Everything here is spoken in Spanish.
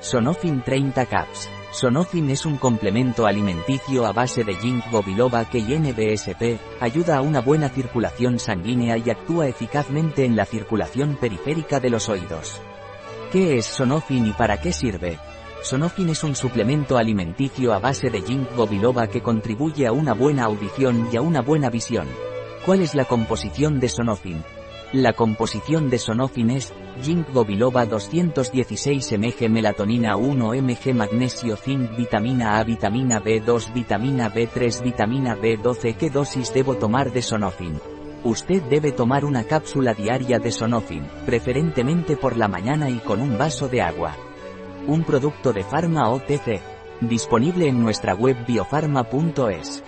Sonofin 30 Caps. Sonofin es un complemento alimenticio a base de ginkgo biloba que y NBSP, ayuda a una buena circulación sanguínea y actúa eficazmente en la circulación periférica de los oídos. ¿Qué es Sonofin y para qué sirve? Sonofin es un suplemento alimenticio a base de ginkgo biloba que contribuye a una buena audición y a una buena visión. ¿Cuál es la composición de Sonofin? La composición de Sonofin es ginkgo biloba 216 mg melatonina 1 mg magnesio zinc vitamina A vitamina B2 vitamina B3 vitamina B12 ¿Qué dosis debo tomar de Sonofin? Usted debe tomar una cápsula diaria de Sonofin, preferentemente por la mañana y con un vaso de agua. Un producto de Pharma OTC. Disponible en nuestra web biofarma.es.